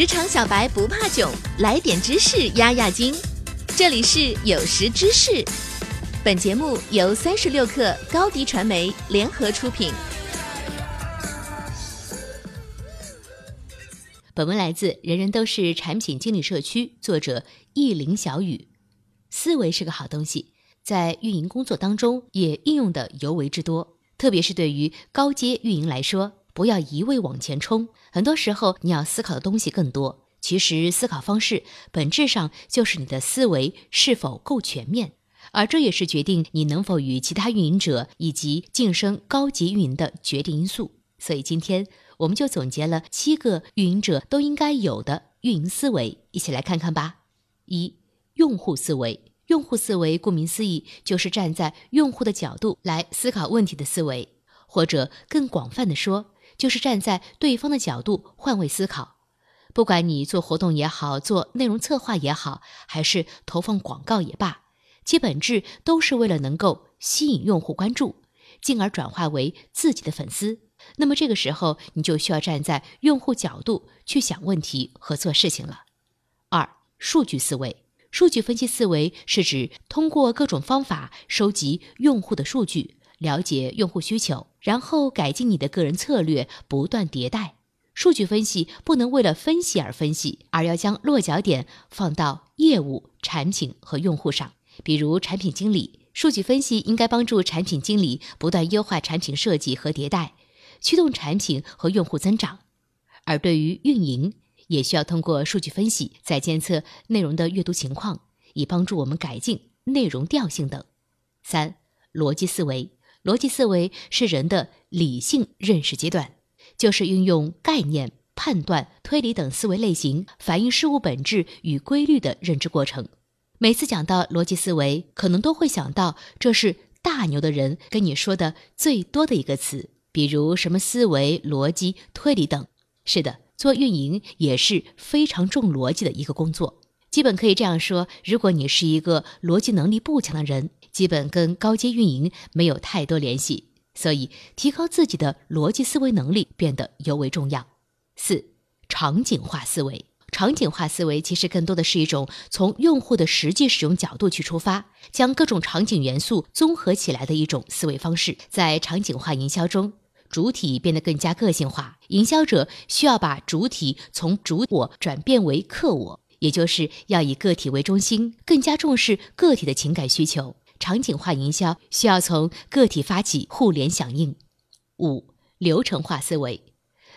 职场小白不怕囧，来点知识压压惊。这里是有识知识，本节目由三十六克高低传媒联合出品。本文来自《人人都是产品经理》社区，作者意林小雨。思维是个好东西，在运营工作当中也应用的尤为之多，特别是对于高阶运营来说。不要一味往前冲，很多时候你要思考的东西更多。其实思考方式本质上就是你的思维是否够全面，而这也是决定你能否与其他运营者以及晋升高级运营的决定因素。所以今天我们就总结了七个运营者都应该有的运营思维，一起来看看吧。一、用户思维。用户思维顾名思义就是站在用户的角度来思考问题的思维，或者更广泛的说。就是站在对方的角度换位思考，不管你做活动也好，做内容策划也好，还是投放广告也罢，其本质都是为了能够吸引用户关注，进而转化为自己的粉丝。那么这个时候，你就需要站在用户角度去想问题和做事情了。二、数据思维，数据分析思维是指通过各种方法收集用户的数据。了解用户需求，然后改进你的个人策略，不断迭代。数据分析不能为了分析而分析，而要将落脚点放到业务、产品和用户上。比如产品经理，数据分析应该帮助产品经理不断优化产品设计和迭代，驱动产品和用户增长。而对于运营，也需要通过数据分析，在监测内容的阅读情况，以帮助我们改进内容调性等。三、逻辑思维。逻辑思维是人的理性认识阶段，就是运用概念、判断、推理等思维类型，反映事物本质与规律的认知过程。每次讲到逻辑思维，可能都会想到这是大牛的人跟你说的最多的一个词，比如什么思维、逻辑、推理等。是的，做运营也是非常重逻辑的一个工作。基本可以这样说：如果你是一个逻辑能力不强的人，基本跟高阶运营没有太多联系，所以提高自己的逻辑思维能力变得尤为重要。四、场景化思维。场景化思维其实更多的是一种从用户的实际使用角度去出发，将各种场景元素综合起来的一种思维方式。在场景化营销中，主体变得更加个性化，营销者需要把主体从主我转变为客我，也就是要以个体为中心，更加重视个体的情感需求。场景化营销需要从个体发起互联响应。五、流程化思维。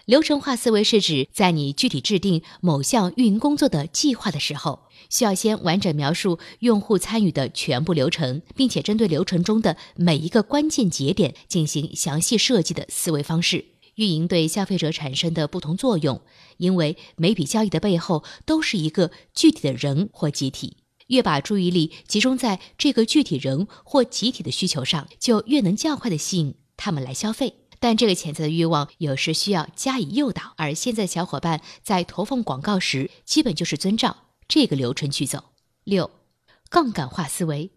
流程化思维是指在你具体制定某项运营工作的计划的时候，需要先完整描述用户参与的全部流程，并且针对流程中的每一个关键节点进行详细设计的思维方式。运营对消费者产生的不同作用，因为每笔交易的背后都是一个具体的人或集体。越把注意力集中在这个具体人或集体的需求上，就越能较快的吸引他们来消费。但这个潜在的欲望有时需要加以诱导，而现在小伙伴在投放广告时，基本就是遵照这个流程去走。六，杠杆化思维。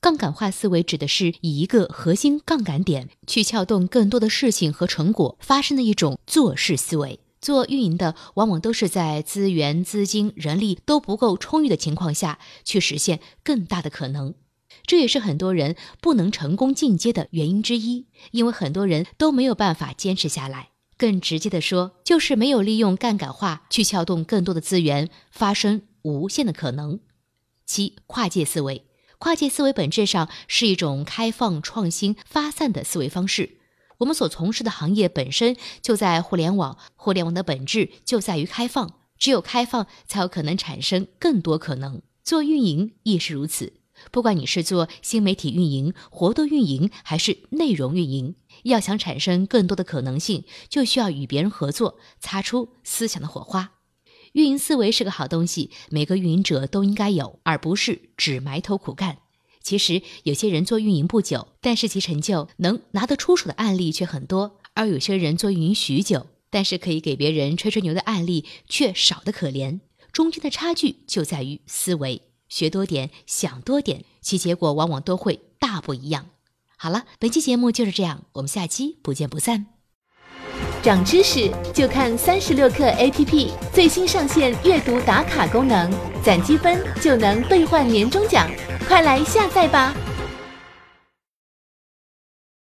杠杆化思维指的是以一个核心杠杆点去撬动更多的事情和成果发生的一种做事思维。做运营的往往都是在资源、资金、人力都不够充裕的情况下去实现更大的可能，这也是很多人不能成功进阶的原因之一。因为很多人都没有办法坚持下来。更直接的说，就是没有利用杠杆化去撬动更多的资源，发生无限的可能。七、跨界思维，跨界思维本质上是一种开放、创新、发散的思维方式。我们所从事的行业本身就在互联网，互联网的本质就在于开放，只有开放才有可能产生更多可能。做运营亦是如此，不管你是做新媒体运营、活动运营还是内容运营，要想产生更多的可能性，就需要与别人合作，擦出思想的火花。运营思维是个好东西，每个运营者都应该有，而不是只埋头苦干。其实有些人做运营不久，但是其成就能拿得出手的案例却很多；而有些人做运营许久，但是可以给别人吹吹牛的案例却少得可怜。中间的差距就在于思维，学多点，想多点，其结果往往都会大不一样。好了，本期节目就是这样，我们下期不见不散。长知识就看三十六课 APP 最新上线阅读打卡功能，攒积分就能兑换年终奖，快来下载吧！